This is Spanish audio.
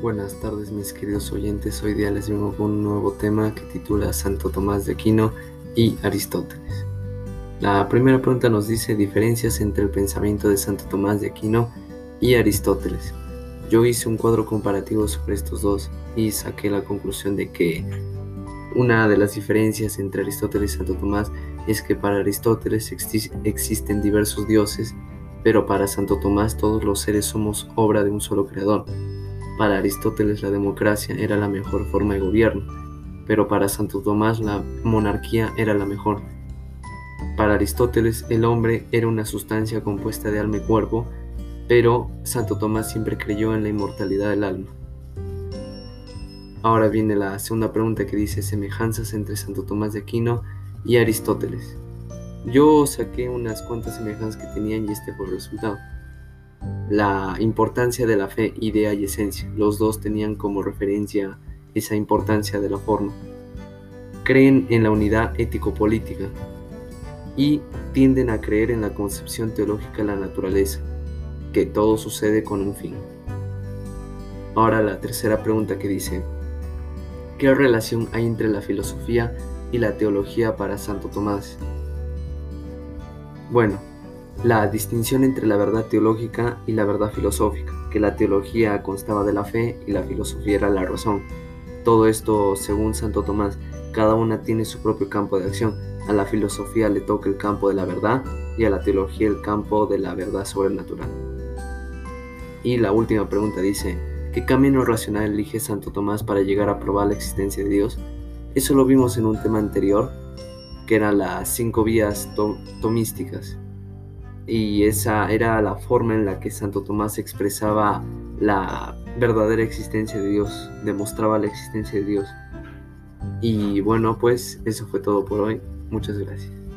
Buenas tardes mis queridos oyentes, hoy día les vengo con un nuevo tema que titula Santo Tomás de Aquino y Aristóteles. La primera pregunta nos dice diferencias entre el pensamiento de Santo Tomás de Aquino y Aristóteles. Yo hice un cuadro comparativo sobre estos dos y saqué la conclusión de que una de las diferencias entre Aristóteles y Santo Tomás es que para Aristóteles existen diversos dioses pero para Santo Tomás todos los seres somos obra de un solo creador. Para Aristóteles la democracia era la mejor forma de gobierno, pero para Santo Tomás la monarquía era la mejor. Para Aristóteles el hombre era una sustancia compuesta de alma y cuerpo, pero Santo Tomás siempre creyó en la inmortalidad del alma. Ahora viene la segunda pregunta que dice semejanzas entre Santo Tomás de Aquino y Aristóteles. Yo saqué unas cuantas semejanzas que tenían y este fue el resultado. La importancia de la fe, idea y esencia. Los dos tenían como referencia esa importancia de la forma. Creen en la unidad ético-política y tienden a creer en la concepción teológica de la naturaleza, que todo sucede con un fin. Ahora la tercera pregunta que dice, ¿qué relación hay entre la filosofía y la teología para Santo Tomás? Bueno, la distinción entre la verdad teológica y la verdad filosófica, que la teología constaba de la fe y la filosofía era la razón. Todo esto, según Santo Tomás, cada una tiene su propio campo de acción. A la filosofía le toca el campo de la verdad y a la teología el campo de la verdad sobrenatural. Y la última pregunta dice, ¿qué camino racional elige Santo Tomás para llegar a probar la existencia de Dios? Eso lo vimos en un tema anterior, que eran las cinco vías tomísticas. Y esa era la forma en la que Santo Tomás expresaba la verdadera existencia de Dios, demostraba la existencia de Dios. Y bueno, pues eso fue todo por hoy. Muchas gracias.